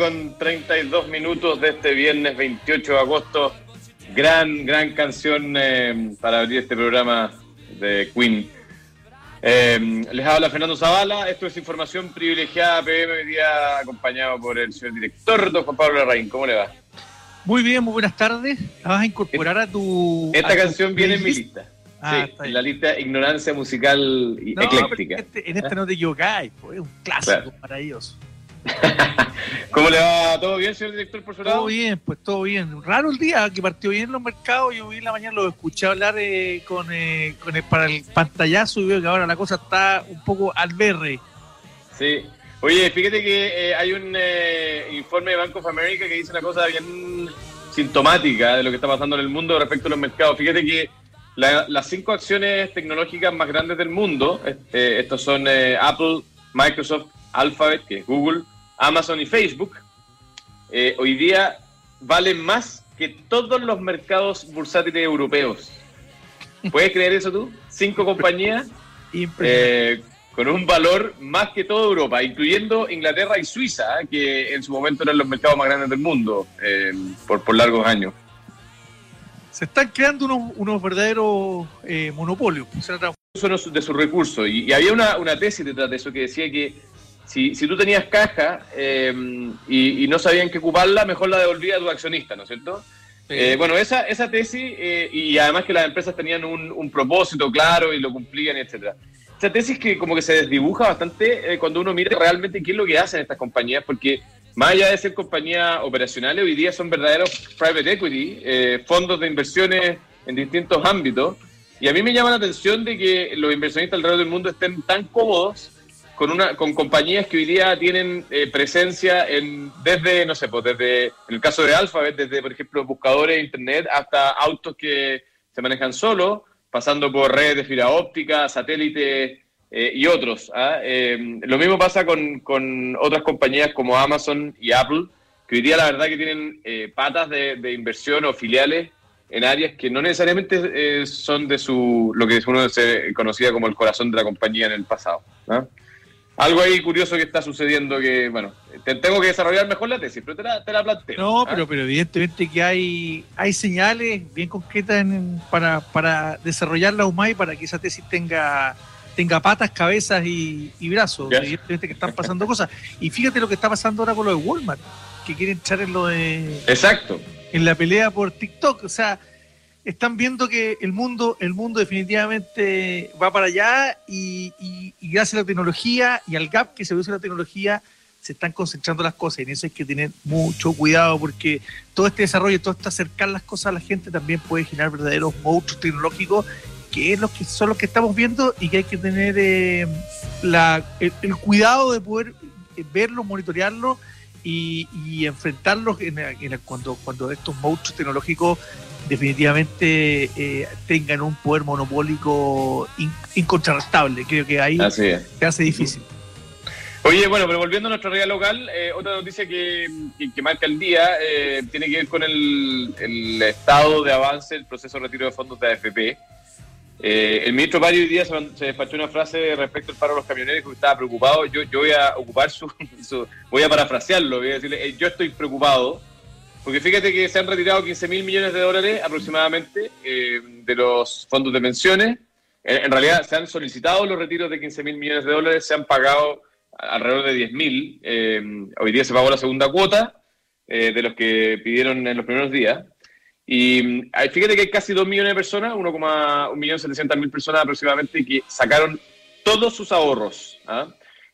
con 32 minutos de este viernes 28 de agosto. Gran, gran canción eh, para abrir este programa de Queen. Eh, les habla Fernando Zavala. Esto es información privilegiada PM, hoy día acompañado por el señor director, don Juan Pablo Larraín. ¿Cómo le va? Muy bien, muy buenas tardes. La vas a incorporar a tu. Esta a tu canción viene en mi lista. Ah, sí, bien. la lista Ignorancia Musical No, Ecléctica. pero este- en este no te equivocáis, pues, es un clásico Claro. maravilloso. ¿Cómo le va? ¿Todo bien, señor director, por su lado? Todo bien, pues todo bien. Raro el día que partió bien los mercados. Yo vi en la mañana, lo escuché hablar eh, con, eh, con el, para el pantallazo y veo que ahora la cosa está un poco al berre. Sí. Oye, fíjate que eh, hay un eh, informe de Bank of America que dice una cosa bien sintomática de lo que está pasando en el mundo respecto a los mercados. Fíjate que la- las cinco acciones tecnológicas más grandes del mundo, eh, estos son eh, Apple, Microsoft, Alphabet, que es Google, Amazon y Facebook, eh, hoy día valen más que todos los mercados bursátiles europeos. ¿Puedes creer eso tú? Cinco compañías eh, con un valor más que toda Europa, incluyendo Inglaterra y Suiza, ¿eh? que en su momento eran los mercados más grandes del mundo eh, por, por largos años. Se están creando unos, unos verdaderos eh, monopolios. Sea, tra- Uso de sus recursos. Y, y había una, una tesis detrás de eso que decía que si, si tú tenías caja eh, y, y no sabían qué ocuparla, mejor la devolvía a tu accionista, ¿no es cierto? Eh, bueno, esa, esa tesis, eh, y además que las empresas tenían un, un propósito claro y lo cumplían, etcétera. Esa tesis que como que se desdibuja bastante eh, cuando uno mira realmente qué es lo que hacen estas compañías, porque más allá de ser compañías operacionales, hoy día son verdaderos private equity, fondos de inversiones en distintos ámbitos. Y a mí me llama la atención de que los inversionistas alrededor del mundo estén tan cómodos con una con compañías que hoy día tienen eh, presencia en desde no sé pues desde en el caso de Alphabet desde por ejemplo buscadores de internet hasta autos que se manejan solo pasando por redes de fibra óptica satélites eh, y otros ¿ah? Eh, lo mismo pasa con, con otras compañías como Amazon y Apple que hoy día la verdad que tienen eh, patas de, de inversión o filiales en áreas que no necesariamente eh, son de su lo que uno se conocía como el corazón de la compañía en el pasado ¿no? Algo ahí curioso que está sucediendo que, bueno, te- tengo que desarrollar mejor la tesis, pero te la, te la planteo. No, ¿ah? pero, pero evidentemente que hay, hay señales bien concretas en- para, para desarrollarla aún más y para que esa tesis tenga, tenga patas, cabezas y, y brazos. Evidentemente que están pasando cosas. Y fíjate lo que está pasando ahora con lo de Walmart, que quiere entrar en lo de Exacto. en la pelea por TikTok. O sea, están viendo que el mundo, el mundo definitivamente va para allá y, gracias a la tecnología y al gap que se produce la tecnología, se están concentrando las cosas. Y en eso hay que tener mucho cuidado porque todo este desarrollo, todo este acercar las cosas a la gente también puede generar verdaderos monstruos tecnológicos que es los que son los que estamos viendo y que hay que tener eh, la, el, cuidado de poder eh, verlos, monitorearlos y, enfrentarlos en, en- cuando, cuando estos monstruos tecnológicos definitivamente eh, tengan un poder monopólico in- incontrastable. Creo que ahí se hace difícil. Oye, bueno, pero volviendo a nuestra realidad local, eh, otra noticia que, que- que marca el día eh, tiene que ver con el, el estado de avance del proceso de retiro de fondos de AFP. Eh, el ministro Mario hoy día se, se despachó una frase respecto al paro de los camioneros que estaba preocupado. Yo, yo voy a ocupar su, su- voy a parafrasearlo, voy a decirle, eh, yo estoy preocupado, porque fíjate que se han retirado 15 mil millones de dólares aproximadamente eh, de los fondos de pensiones. En, en realidad se han solicitado los retiros de 15 mil millones de dólares, se han pagado alrededor de 10 mil. Eh, hoy día se pagó la segunda cuota eh, de los que pidieron en los primeros días. Y fíjate que hay casi 2 millones de personas, 1,700.000 personas aproximadamente, que sacaron todos sus ahorros. ¿ah?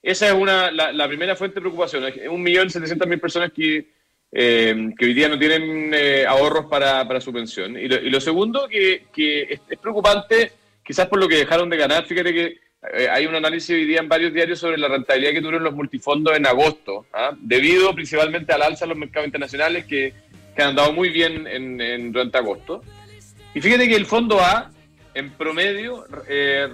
Esa es una, la, la primera fuente de preocupación. Hay 1.700.000 personas que, eh, que hoy día no tienen eh, ahorros para, para su pensión. Y lo, y lo segundo, que, que es, preocupante, quizás por lo que dejaron de ganar. Fíjate que eh, hay un análisis hoy día en varios diarios sobre la rentabilidad que tuvieron los multifondos en agosto, ¿ah? debido principalmente al alza en los mercados internacionales que, que han andado muy bien en, en- durante agosto. Y fíjate que el fondo A, en promedio, eh,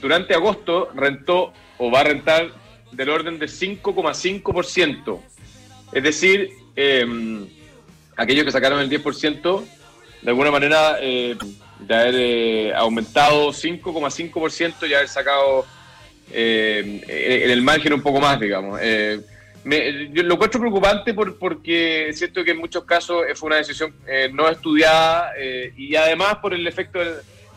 durante agosto rentó o va a rentar del orden de 5,5%. Es decir, eh, aquellos que sacaron el 10%, de alguna manera, eh, de haber eh, aumentado 5,5% y haber sacado en el margen un poco más, digamos. yo lo encuentro preocupante por, porque siento que en muchos casos fue una decisión no estudiada y además por el efecto,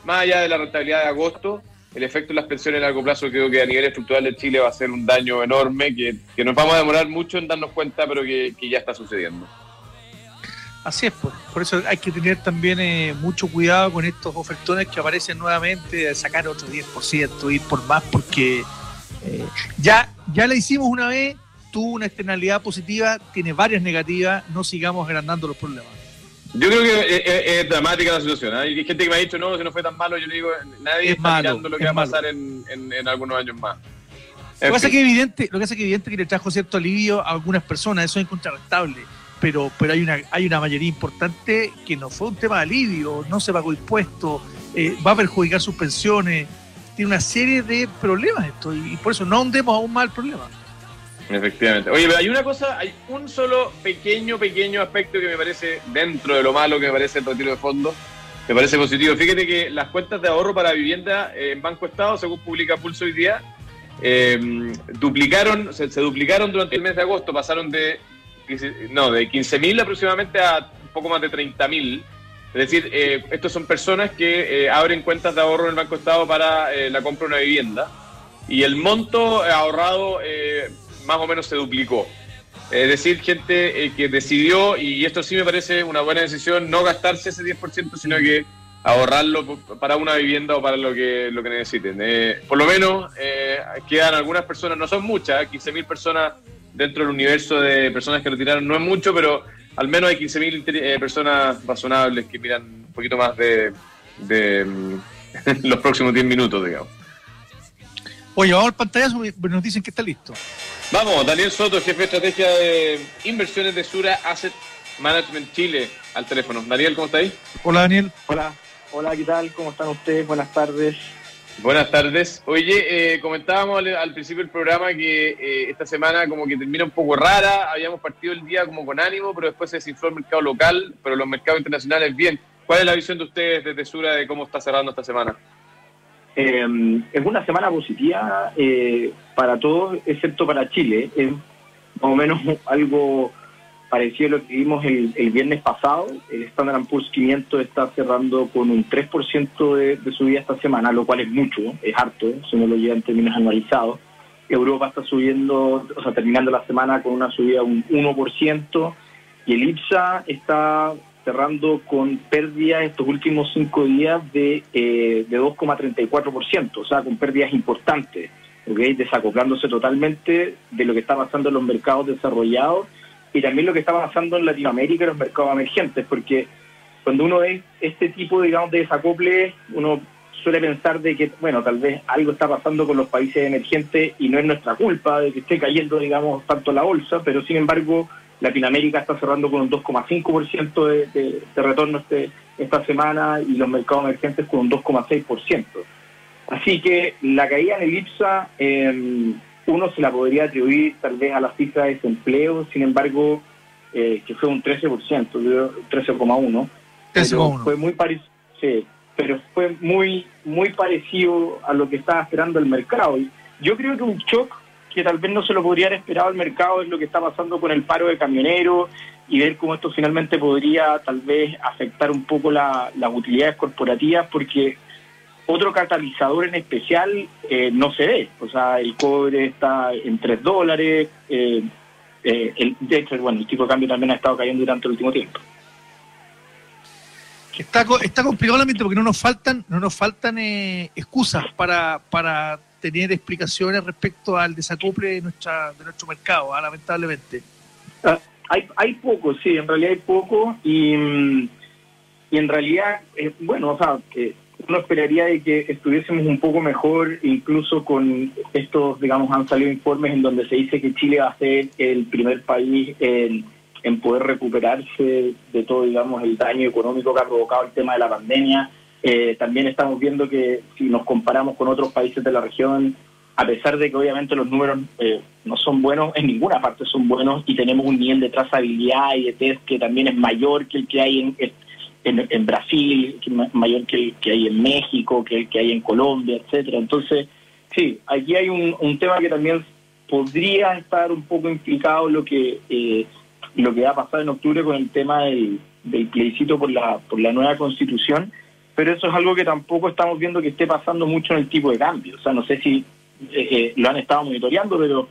más allá de la rentabilidad de agosto, el efecto de las pensiones a largo plazo creo que a nivel estructural de Chile va a ser un daño enorme que, nos vamos a demorar mucho en darnos cuenta, pero que, ya está sucediendo. Así es, pues. por eso hay que tener también eh, mucho cuidado con estos ofertones que aparecen nuevamente, sacar otro 10%, ir por más, porque eh, ya, ya la hicimos una vez, tuvo una externalidad positiva, tiene varias negativas, no sigamos agrandando los problemas. Yo creo que es, dramática la situación. ¿eh? Hay gente que me ha dicho, no, si no fue tan malo, yo le digo, nadie está mirando lo que va a pasar en, algunos años más. lo que, pasa que evidente, lo que es evidente que le trajo cierto alivio a algunas personas, eso es incontrastable, pero, pero hay, una, hay una mayoría importante que no fue un tema de alivio, no se pagó impuestos, eh, va a perjudicar sus pensiones, tiene una serie de problemas esto, y, y por eso no hundemos aún más el problema. Efectivamente. Oye, pero hay una cosa, hay un solo pequeño, pequeño aspecto que me parece, dentro de lo malo que me parece el retiro de fondos, me parece positivo. Fíjate que las cuentas de ahorro para vivienda en Banco Estado, según publica Pulso hoy día, em, duplicaron, se, duplicaron durante el mes de agosto, pasaron de, no, de 15.000 aproximadamente a un poco más de 30.000. Es decir, eh, estos son personas que eh, abren cuentas de ahorro en el Banco Estado para eh, la compra de una vivienda. Y el monto ahorrado más o menos se duplicó. Es decir, gente eh, que decidió, y esto sí me parece una buena decisión, no gastarse ese 10%, sino que ahorrarlo para una vivienda o para lo que, lo que necesiten. Eh, por lo menos eh, quedan algunas personas, no son muchas, 15.000 personas dentro del universo de personas que retiraron, no es mucho, pero al menos hay 15.000 personas razonables que miran un poquito más de, de los próximos 10 minutos, digamos. Oye, vamos al pantallazo, nos dicen que está listo. Vamos, Daniel Soto, jefe de estrategia de inversiones de Sura Asset Management Chile, al teléfono. Daniel, ¿cómo está ahí? Hola, Daniel. Hola, hola, ¿qué tal? ¿Cómo están ustedes? Buenas tardes. Buenas tardes. Oye, eh, comentábamos al, principio del programa que eh, esta semana como que termina un poco rara, habíamos partido el día como con ánimo, pero después se desinfló el mercado local, pero los mercados internacionales bien. ¿Cuál es la visión de ustedes desde Sura de cómo está cerrando esta semana? Eh, es una semana positiva eh, para todos, excepto para Chile. Es más o menos algo parecido a lo que vimos el, viernes pasado. El Standard Poor's 500 está cerrando con un 3% de, de subida esta semana, lo cual es mucho, es harto, si uno lo lleva en términos anualizados. Europa está subiendo, o sea, terminando la semana con una subida de un 1%, y el IPSA está cerrando con pérdidas estos últimos cinco días de, eh, de 2,34%, o sea, con pérdidas importantes, ¿okay? desacoplándose totalmente de lo que está pasando en los mercados desarrollados y también lo que está pasando en Latinoamérica y los mercados emergentes, porque cuando uno ve este tipo, digamos, de desacople, uno suele pensar de que, bueno, tal vez algo está pasando con los países emergentes y no es nuestra culpa de que esté cayendo, digamos, tanto la bolsa, pero sin embargo Latinoamérica está cerrando con un 2,5% de, de, de, retorno este, esta semana y los mercados emergentes con un 2,6%. Así que la caída en el IPSA, em, uno se la podría atribuir tal vez a la cifra de desempleo, sin embargo, eh, que fue un 13%, 13,1%. Pero fue muy parecido, sí, pero fue muy, muy parecido a lo que estaba esperando el mercado. Yo creo que un shock que tal vez no se lo podría haber esperado al mercado es lo que está pasando con el paro de camioneros y ver cómo esto finalmente podría tal vez afectar un poco las utilidades corporativas porque otro catalizador en especial eh, no se ve. O sea, el cobre está en 3 dólares. Eh, eh, el, de hecho, bueno, el tipo de cambio también ha estado cayendo durante el último tiempo. Está, está complicado porque no nos faltan no nos faltan excusas para, para tener explicaciones respecto al desacople de, nuestra, de nuestro mercado, ah, lamentablemente. Ah, hay, hay poco, sí, en realidad hay poco y, y en realidad, eh, bueno, o sea, que uno esperaría de que estuviésemos un poco mejor, incluso con estos, digamos, han salido informes en donde se dice que Chile va a ser el primer país en, en poder recuperarse de todo, digamos, el daño económico que ha provocado el tema de la pandemia eh, también estamos viendo que si nos comparamos con otros países de la región, a pesar de que obviamente los números eh, no son buenos, en ninguna parte son buenos y tenemos un nivel de trazabilidad y de test que también es mayor que el que hay en, en, Brasil, que mayor que el que hay en México, que el que hay en Colombia, etcétera. Entonces, Sí, aquí hay un, un tema que también podría estar un poco implicado lo que eh, lo que va a pasar en octubre con el tema del, del plebiscito por la por la nueva constitución, pero eso es algo que tampoco estamos viendo que esté pasando mucho en el tipo de cambio. O sea, no sé si eh, eh, lo han estado monitoreando, pero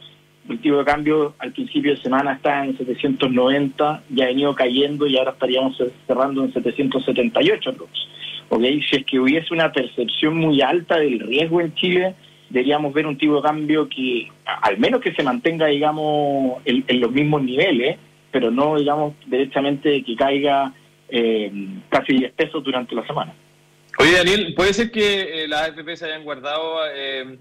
el tipo de cambio al principio de semana está en 790, ya ha venido cayendo y ahora estaríamos cerrando en 778 ¿okay? Si es que hubiese una percepción muy alta del riesgo en Chile, deberíamos ver un tipo de cambio que al menos que se mantenga, digamos, en, los mismos niveles, pero no, digamos, directamente que caiga eh, casi 10 pesos durante la semana. Oye, Daniel, ¿puede ser que eh, las AFP se hayan guardado eh,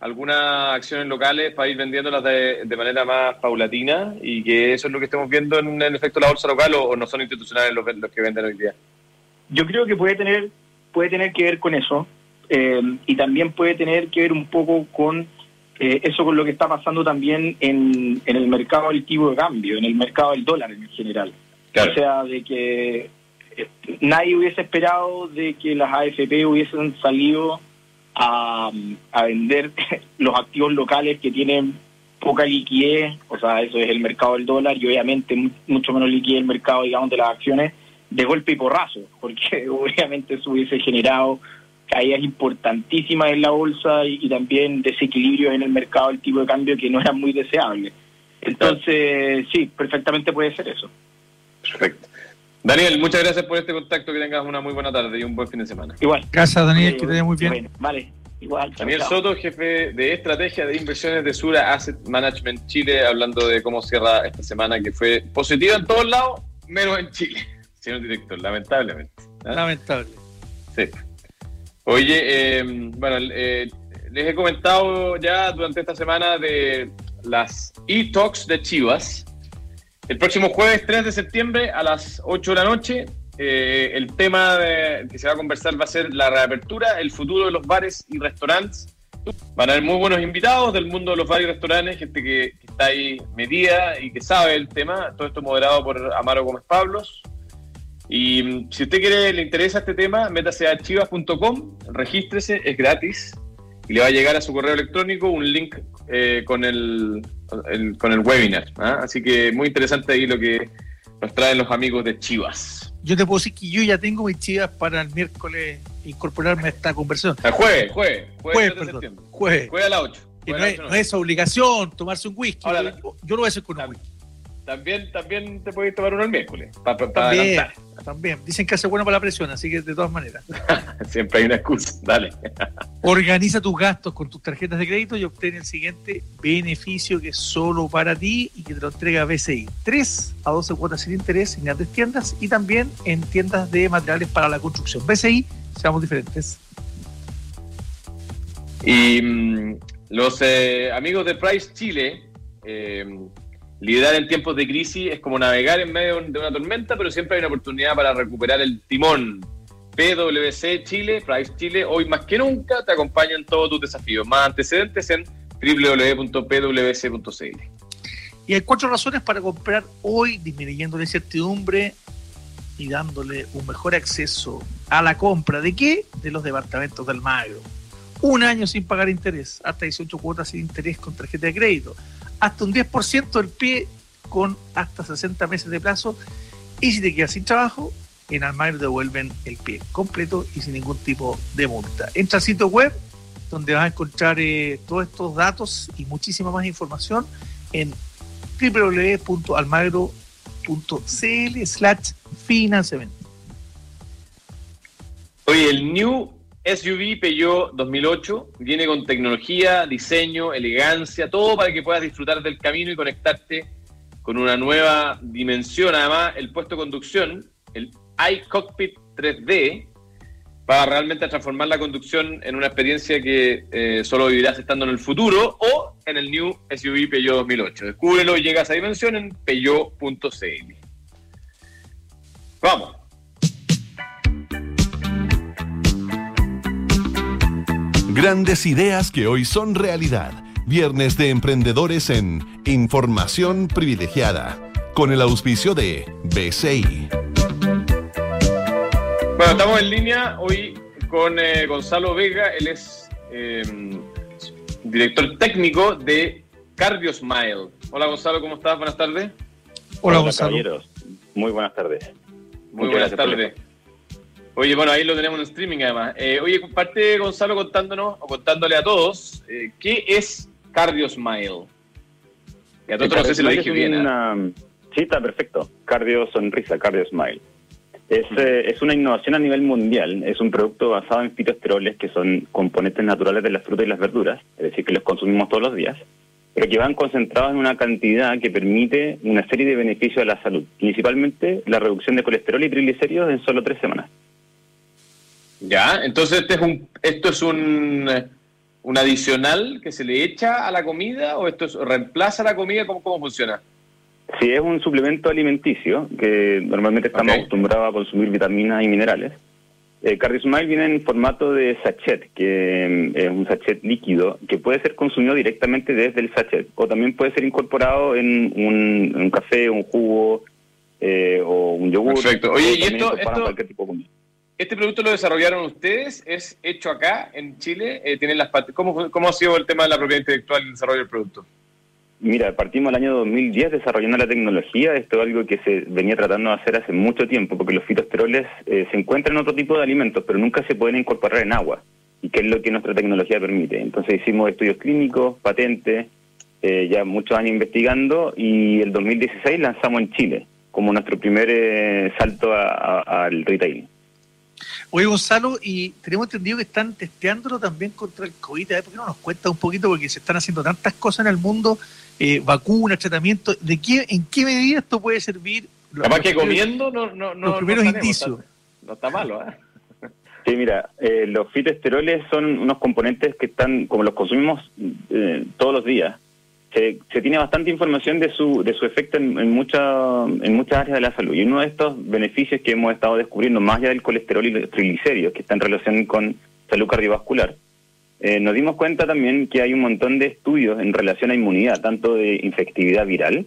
algunas acciones locales para ir vendiéndolas de, de, manera más paulatina y que eso es lo que estamos viendo en, el efecto la bolsa local o, no son institucionales los, los que venden hoy día? Yo creo que puede tener, puede tener que ver con eso. Eh, y también puede tener que ver un poco con eh, eso con lo que está pasando también en, en el mercado del tipo de cambio, en el mercado del dólar en general. O sea, de que nadie hubiese esperado de que las AFP hubiesen salido a, a vender los activos locales que tienen poca liquidez, o sea, eso es el mercado del dólar y obviamente mucho menos liquidez el mercado, digamos, de las acciones de golpe y porrazo, porque obviamente eso hubiese generado caídas importantísimas en la bolsa y, también desequilibrios en el mercado del tipo de cambio que no eran muy deseables. Entonces, sí, perfectamente puede ser eso. Perfecto. Daniel, muchas gracias por este contacto, que tengas una muy buena tarde y un buen fin de semana. Igual. Gracias, Daniel, que te vaya muy bien. vale, igual. Daniel Soto, jefe de estrategia de inversiones de Sura Asset Management Chile, hablando de cómo cierra esta semana, que fue positiva en todos lados, menos en Chile, señor director, lamentablemente. ¿ah? Lamentable. Sí. Oye, eh, bueno, eh, les he comentado ya durante esta semana de las e-talks de Chivas. El próximo jueves 3 de septiembre a las 8 de la noche, eh, el tema que se va a conversar va a ser la reapertura, el futuro de los bares y restaurantes. Van a haber muy buenos invitados del mundo de los bares y restaurantes, gente que, que está ahí medida y que sabe el tema. Todo esto moderado por Amaro Gómez Pablos. Y mm, si usted quiere, le interesa este tema, métase a chivas.com, regístrese, es gratis y le va a llegar a su correo electrónico un link eh, con, el, con el webinar. ¿ah? Así que muy interesante ahí lo que nos traen los amigos de Chivas. Yo te puedo decir que yo ya tengo mis chivas para el miércoles incorporarme a esta conversación. El jueves, jueves, jueves, perdón, jueves. Jueves a las 8. Y no, es, no, es, obligación tomarse un whisky. Ahora, yo, yo, lo voy a hacer con un whisky. También, también te puedes tomar uno el miércoles. Para, también, también. Dicen que hace bueno para la presión, así que de todas maneras. Siempre hay una excusa. Dale. Organiza tus gastos con tus tarjetas de crédito y obtén el siguiente beneficio que es solo para ti y que te lo entrega BCI. 3 a 12 cuotas sin interés en grandes tiendas y también en tiendas de materiales para la construcción. BCI, seamos diferentes. Y mmm, los eh, amigos de Price Chile. Eh, Liderar en tiempos de crisis es como navegar en medio de una tormenta, pero siempre hay una oportunidad para recuperar el timón. PwC Chile, Price Chile, hoy más que nunca te acompañan todos tus desafíos. Más antecedentes en www.pwc.cl. Y hay cuatro razones para comprar hoy, disminuyendo la incertidumbre y dándole un mejor acceso a la compra. ¿De qué? De los departamentos del Magro. Un año sin pagar interés, hasta 18 cuotas sin interés con tarjeta de crédito hasta un 10% del pie con hasta 60 meses de plazo. Y si te quedas sin trabajo, en Almagro devuelven el pie completo y sin ningún tipo de multa. Entra al sitio web donde vas a encontrar eh, todos estos datos y muchísima más información en www.almagro.cl slash financiamiento. Oye, el New SUV Peugeot 2008 viene con tecnología, diseño, elegancia, todo para que puedas disfrutar del camino y conectarte con una nueva dimensión. Además, el puesto de conducción, el iCockpit 3D, para realmente transformar la conducción en una experiencia que eh, solo vivirás estando en el futuro o en el New SUV Peugeot 2008. Descúbrelo y llega a esa dimensión en peugeot.cl. Vamos. Grandes ideas que hoy son realidad. Viernes de Emprendedores en Información Privilegiada, con el auspicio de BCI. Bueno, estamos en línea hoy con eh, Gonzalo Vega, él es eh, director técnico de CardioSmile. Hola Gonzalo, ¿cómo estás? Buenas tardes. Hola, Gonzalo. Muy buenas tardes. Muy buenas tardes. Oye, bueno, ahí lo tenemos en streaming además. Eh, oye, comparte Gonzalo contándonos o contándole a todos eh, qué es CardioSmile. Y a todos no sé si lo dije bien. ¿eh? Sí, está perfecto. Cardio Sonrisa, CardioSmile. Es, eh, es una innovación a nivel mundial. Es un producto basado en fitoesteroles, que son componentes naturales de las frutas y las verduras, es decir, que los consumimos todos los días, pero que van concentrados en una cantidad que permite una serie de beneficios a la salud, principalmente la reducción de colesterol y triglicéridos en solo tres semanas. Ya, entonces este es un, esto es un, un adicional que se le echa a la comida o esto reemplaza la comida, ¿cómo, cómo funciona? Sí, es un suplemento alimenticio que normalmente estamos acostumbrados a consumir vitaminas y minerales. Eh, viene en formato de sachet, que mm, es un sachet líquido que puede ser consumido directamente desde el sachet o también puede ser incorporado en un, café, un jugo eh, o un yogur. Perfecto. Oye, ¿y esto, este producto lo desarrollaron ustedes? ¿Es hecho acá en Chile? Eh, ¿tienen las ¿Cómo, ¿Cómo ha sido el tema de la propiedad intelectual y el desarrollo del producto? Mira, partimos el año 2010 desarrollando la tecnología. Esto es algo que se venía tratando de hacer hace mucho tiempo, porque los fitoesteroles eh, se encuentran en otro tipo de alimentos, pero nunca se pueden incorporar en agua, y que es lo que nuestra tecnología permite. Entonces hicimos estudios clínicos, patentes, eh, ya muchos años investigando, y el 2016 lanzamos en Chile como nuestro primer eh, salto al retail. Oye, Gonzalo, y tenemos entendido que están testeándolo también contra el COVID. ¿Por qué no nos cuenta un poquito? Porque se están haciendo tantas cosas en el mundo, eh, vacunas, tratamiento. ¿De qué, ¿En qué medida esto puede servir? Capaz que comiendo no, no, no, los primeros indicios. no está malo, ¿eh? Sí, mira, eh, los fitoesteroles son unos componentes que están, como los consumimos eh, todos los días, se, tiene bastante información de su, de su efecto en, en, en muchas áreas de la salud. Y uno de estos beneficios que hemos estado descubriendo, más allá del colesterol y los triglicéridos, que está en relación con salud cardiovascular, eh, nos dimos cuenta también que hay un montón de estudios en relación a inmunidad, tanto de infectividad viral,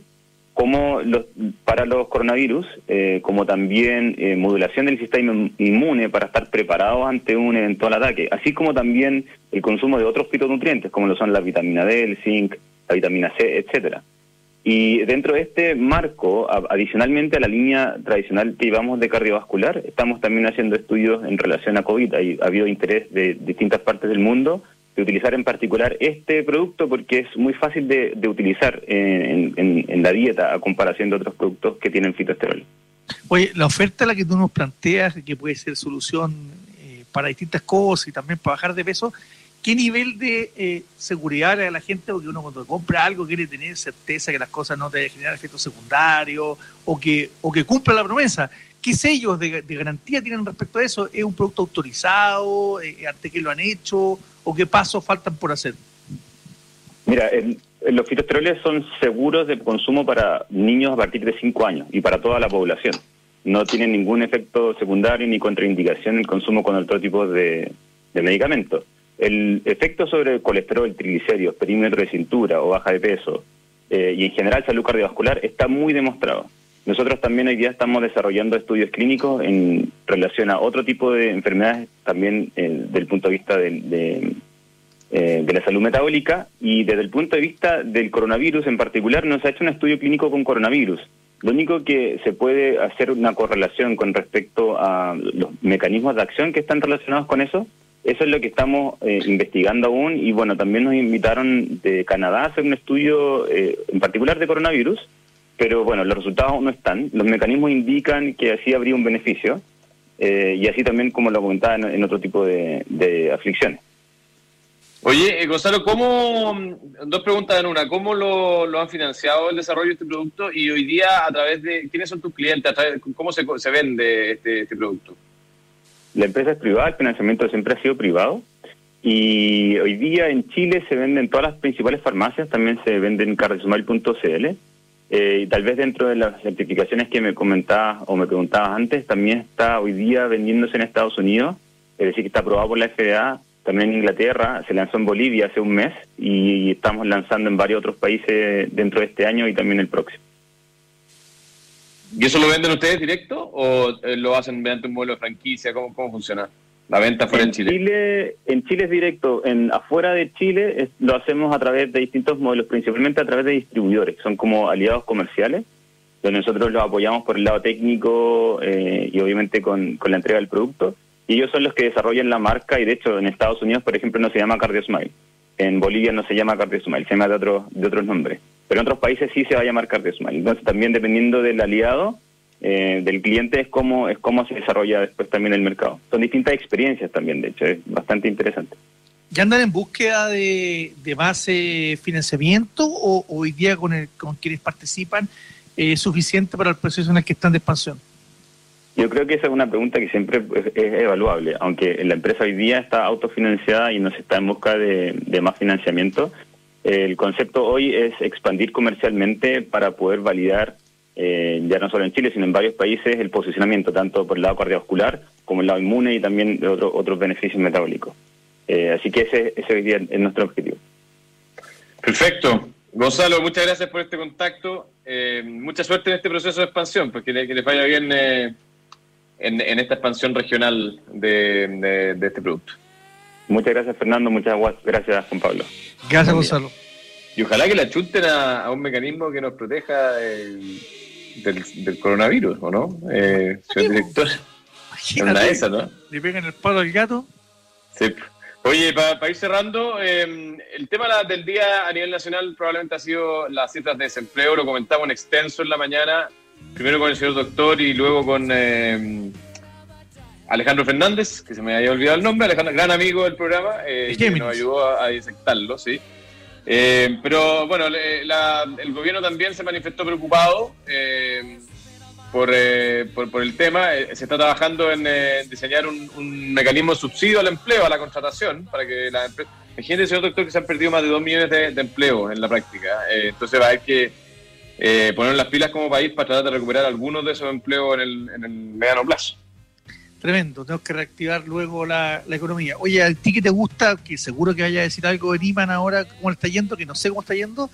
como los, para los coronavirus, eh, como también eh, modulación del sistema inmune para estar preparados ante un eventual ataque, así como también el consumo de otros fitonutrientes, como lo son la vitamina D, el zinc, la vitamina C, etcétera. Y dentro de este marco, adicionalmente a la línea tradicional que llevamos de cardiovascular, estamos también haciendo estudios en relación a COVID. ha habido interés de distintas partes del mundo de utilizar en particular este producto porque es muy fácil de, utilizar en, la dieta a comparación de otros productos que tienen fitoesterol. Oye, la oferta a la que tú nos planteas, que puede ser solución eh, para distintas cosas y también para bajar de peso, ¿qué nivel de eh, seguridad le da la gente? Porque uno cuando compra algo quiere tener certeza que las cosas no te generan efectos secundarios o que, o que cumpla la promesa. ¿Qué sellos de, garantía tienen respecto a eso? ¿Es un producto autorizado? Eh, ¿Ante qué lo han hecho? ¿O qué pasos faltan por hacer? Mira, los fitoesteroles son seguros de consumo para niños a partir de 5 años y para toda la población. No tienen ningún efecto secundario ni contraindicación el consumo con otro tipo de medicamentos. El efecto sobre el colesterol, triglicéridos, perímetro de cintura o baja de peso eh, y en general salud cardiovascular está muy demostrado. Nosotros también hoy día estamos desarrollando estudios clínicos en relación a otro tipo de enfermedades también eh, desde el punto de vista de, eh, de, la salud metabólica y desde el punto de vista del coronavirus en particular no se ha hecho un estudio clínico con coronavirus. Lo único que se puede hacer una correlación con respecto a los mecanismos de acción que están relacionados con eso eso es lo que estamos eh, investigando aún y bueno, también nos invitaron de Canadá a hacer un estudio eh, en particular de coronavirus, pero bueno, los resultados no están. Los mecanismos indican que así habría un beneficio eh, y así también como lo comentaba en, otro tipo de, aflicciones. Oye, Gonzalo, ¿cómo, dos preguntas en una, ¿cómo lo, han financiado el desarrollo de este producto y hoy día a través de, quiénes son tus clientes, a través, cómo se, se vende este, este producto? La empresa es privada, el financiamiento siempre ha sido privado. Y hoy día en Chile se venden todas las principales farmacias, también se venden en cardismal.cl. Eh, y tal vez dentro de las certificaciones que me comentabas o me preguntabas antes, también está hoy día vendiéndose en Estados Unidos, es decir, que está aprobado por la FDA, también en Inglaterra, se lanzó en Bolivia hace un mes y estamos lanzando en varios otros países dentro de este año y también el próximo. ¿Y eso lo venden ustedes directo o eh, lo hacen mediante un modelo de franquicia? ¿Cómo, cómo funciona? La venta fuera en, Chile. En Chile es directo. En afuera de Chile lo hacemos a través de distintos modelos, principalmente a través de distribuidores. Son como aliados comerciales, donde nosotros los apoyamos por el lado técnico eh, y obviamente con, con la entrega del producto. Y ellos son los que desarrollan la marca y de hecho en Estados Unidos, por ejemplo, no se llama Cardio Smile. En Bolivia no se llama Cardio se llama de, otro, de otros nombres. Pero en otros países sí se va a llamar Cardio. Entonces también dependiendo del aliado, eh, del cliente es cómo, es cómo se desarrolla después también el mercado. Son distintas experiencias también, de hecho, es bastante interesante. ¿Ya andan en búsqueda de, de más financiamiento o, hoy día con, quienes participan es suficiente para el proceso en el que están de expansión? Yo creo que esa es una pregunta que siempre es, evaluable, aunque la empresa hoy día está autofinanciada y no se está en busca de, más financiamiento. El concepto hoy es expandir comercialmente para poder validar eh, ya no solo en Chile, sino en varios países, el posicionamiento, tanto por el lado cardiovascular como el lado inmune y también de otros beneficios metabólicos. Eh, así que ese, ese es nuestro objetivo. Perfecto. Gonzalo, muchas gracias por este contacto. Eh, mucha suerte en este proceso de expansión, porque que les vaya bien en, en, esta expansión regional de, este producto. Muchas gracias, Fernando. Muchas gracias, Juan Pablo. Gracias, Gonzalo. Y ojalá que la chunten a, un mecanismo que nos proteja del, coronavirus, ¿o no? Eh, señor director. Una de esas, ¿no? Le pegan el palo al gato. Sí. Oye, para ir cerrando, em, el tema del día a nivel nacional probablemente ha sido las cifras de desempleo, lo comentamos en extenso en la mañana, primero con el señor doctor y luego con em, Alejandro Fernández, que se me había olvidado el nombre, Alejandro, gran amigo del programa, eh, que nos ayudó a, a disectarlo, sí. Eh, pero bueno, el gobierno también se manifestó preocupado eh, eh, por, por, el tema. se está trabajando en diseñar un, mecanismo de subsidio al empleo, a la contratación, para que la empresa... Imagínense, señor doctor, que se han perdido más de 2 millones de, de empleos en la práctica. entonces va a haber que poner las pilas como país para tratar de recuperar algunos de esos empleos en el, en el mediano plazo. Tremendo, tenemos que reactivar luego la, economía. Oye, ¿a ti que te gusta? Que seguro que vaya a decir algo de Niman ahora, cómo está yendo, que no sé cómo está yendo.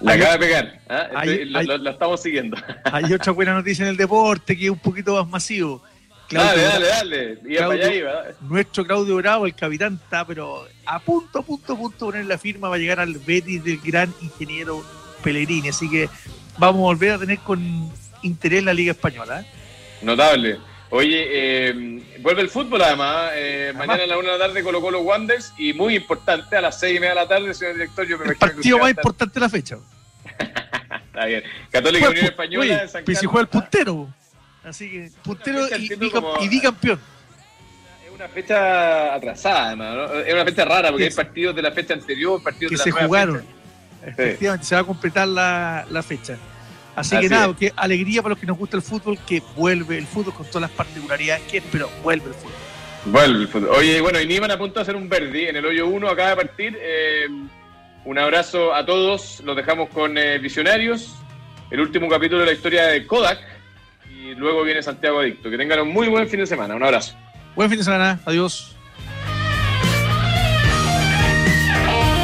La acaba de pegar, lo, estamos siguiendo. Hay otra buena noticia en el deporte que es un poquito más masivo. dale, dale, dale. allá, nuestro Claudio Bravo, el capitán, está pero a punto, punto, punto de poner la firma va a llegar al Betis del gran ingeniero Pellegrini. Así que vamos a volver a tener con interés la Liga Española. ¿eh? Notable. Oye, eh, vuelve el fútbol además. Eh, mañana a la una de la tarde Colo Colo Wonders y muy importante a las seis y media de la tarde, señor director. Yo me el partido más importante de la fecha. Está bien. Católica Unión Española de San si juega el puntero. Así que puntero y, y, campeón. Es una fecha atrasada, además. ¿no? Es una fecha rara porque hay partidos de la fecha anterior, partidos que de la se jugaron. Efectivamente, se va a completar la, la fecha. Así, que nada, que alegría para los que nos gusta el fútbol, que vuelve el fútbol con todas las particularidades que es, pero vuelve el fútbol. Vuelve el fútbol. Oye, bueno, y Niman a punto de hacer un Verdi en el hoyo 1, acaba de partir. Eh, un abrazo a todos, los dejamos con eh, Visionarios, el último capítulo de la historia de Kodak, y luego viene Santiago Adicto. Que tengan un muy buen fin de semana, un abrazo. Buen fin de semana, adiós.